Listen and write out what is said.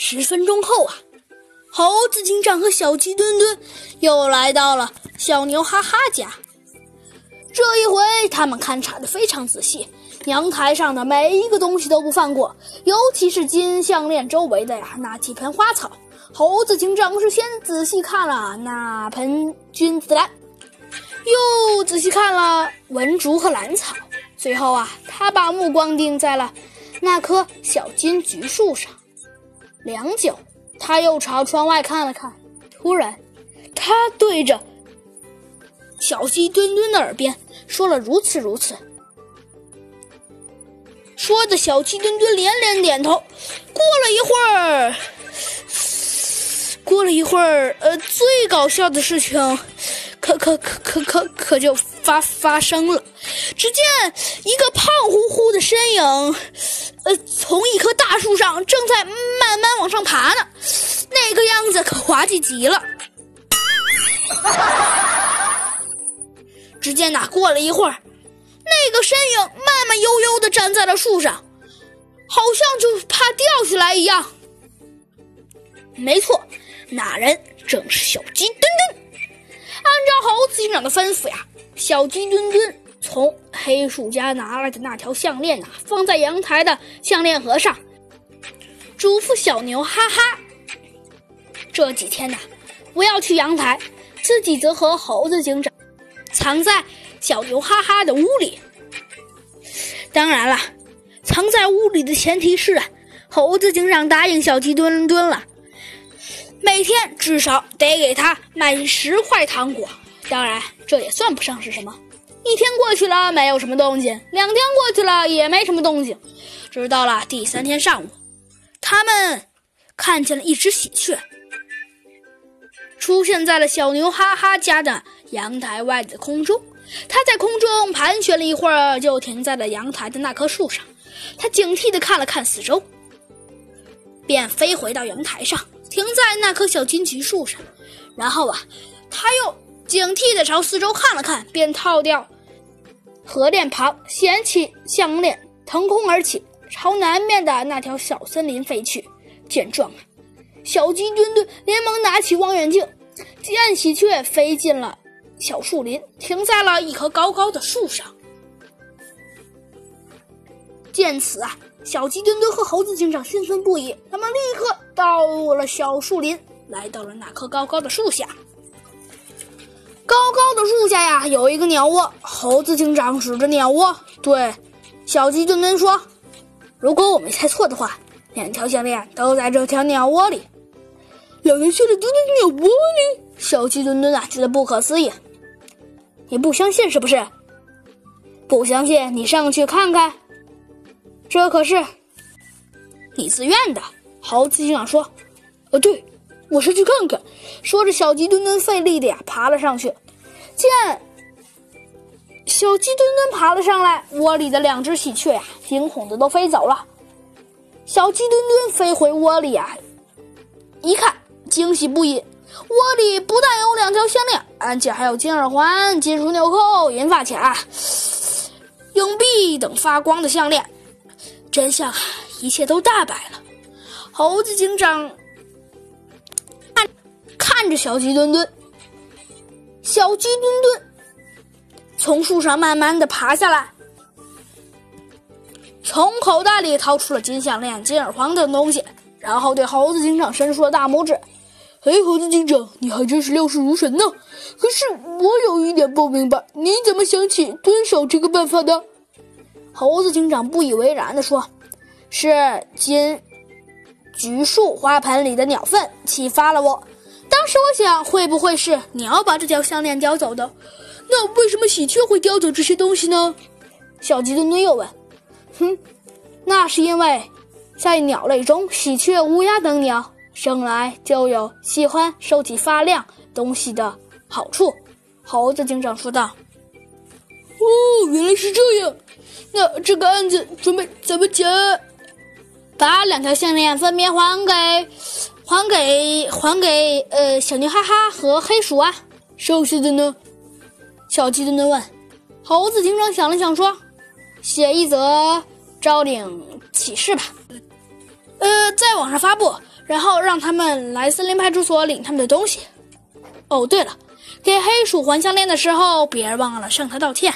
十分钟后啊，猴子警长和小鸡墩墩又来到了小牛哈哈家。这一回，他们勘察的非常仔细，阳台上的每一个东西都不放过，尤其是金项链周围的呀那几盆花草。猴子警长是先仔细看了那盆君子兰，又仔细看了文竹和兰草，最后啊，他把目光定在了那棵小金桔树上。良久，他又朝窗外看了看，突然，他对着。小鸡墩墩的耳边说了如此如此，说的小鸡墩墩连连点头。过了一会儿，过了一会儿，呃，最搞笑的事情，可可可可可可就发发生了。只见一个胖乎乎的身影，呃，从一棵大树上正在慢慢往上爬呢，那个样子可滑稽极了。只见呐，过了一会儿，那个身影慢慢悠悠地站在了树上，好像就怕掉下来一样。没错，那人正是小鸡墩墩。按照猴子警长的吩咐呀，小鸡墩墩从黑鼠家拿来的那条项链呐，放在阳台的项链盒上，嘱咐小牛哈哈：这几天呐，不要去阳台，自己则和猴子警长。藏在小牛哈哈的屋里。当然了，藏在屋里的前提是啊，猴子警长答应小鸡墩墩了，每天至少得给他买十块糖果。当然，这也算不上是什么。一天过去了，没有什么动静；两天过去了，也没什么动静。直到了第三天上午，他们看见了一只喜鹊，出现在了小牛哈哈家的。阳台外的空中，它在空中盘旋了一会儿，就停在了阳台的那棵树上。它警惕地看了看四周，便飞回到阳台上，停在那棵小金桔树上。然后啊，它又警惕地朝四周看了看，便套掉河链旁，捡起项链，腾空而起，朝南面的那条小森林飞去。见状，小鸡墩墩连忙拿起望远镜，见喜鹊飞进了。小树林停在了一棵高高的树上。见此啊，小鸡墩墩和猴子警长兴奋不已。他们立刻到了小树林，来到了那棵高高的树下。高高的树下呀，有一个鸟窝。猴子警长指着鸟窝对小鸡墩墩说：“如果我没猜错的话，两条项链都在这条鸟窝里。”两条项链都在鸟窝里？小鸡墩墩啊，觉得不可思议。你不相信是不是？不相信，你上去看看。这可是你自愿的。猴子警长说：“呃，对，我是去看看。”说着，小鸡墩墩费力的呀爬了上去。见小鸡墩墩爬了上来，窝里的两只喜鹊呀惊恐的都飞走了。小鸡墩墩飞回窝里呀，一看，惊喜不已。窝里不但有两条项链，而且还有金耳环、金属纽扣、银发卡、硬币等发光的项链。真相啊，一切都大白了。猴子警长看着小鸡墩墩，小鸡墩墩从树上慢慢的爬下来，从口袋里掏出了金项链、金耳环等东西，然后对猴子警长伸出了大拇指。嘿，猴子警长，你还真是料事如神呢。可是我有一点不明白，你怎么想起蹲守这个办法的？猴子警长不以为然地说：“是金橘树花盆里的鸟粪启发了我。当时我想，会不会是鸟把这条项链叼走的？那为什么喜鹊会叼走这些东西呢？”小鸡墩墩又问：“哼，那是因为，在鸟类中，喜鹊、乌鸦等鸟。”生来就有喜欢收集发亮东西的好处，猴子警长说道。“哦，原来是这样，那这个案子准备怎么解？把两条项链分别还给，还给，还给呃小牛哈哈和黑鼠啊。剩下的呢？”小鸡墩墩问。猴子警长想了想说：“写一则招领启事吧，呃，在网上发布。”然后让他们来森林派出所领他们的东西。哦，对了，给黑鼠还项链的时候，别忘了向他道歉。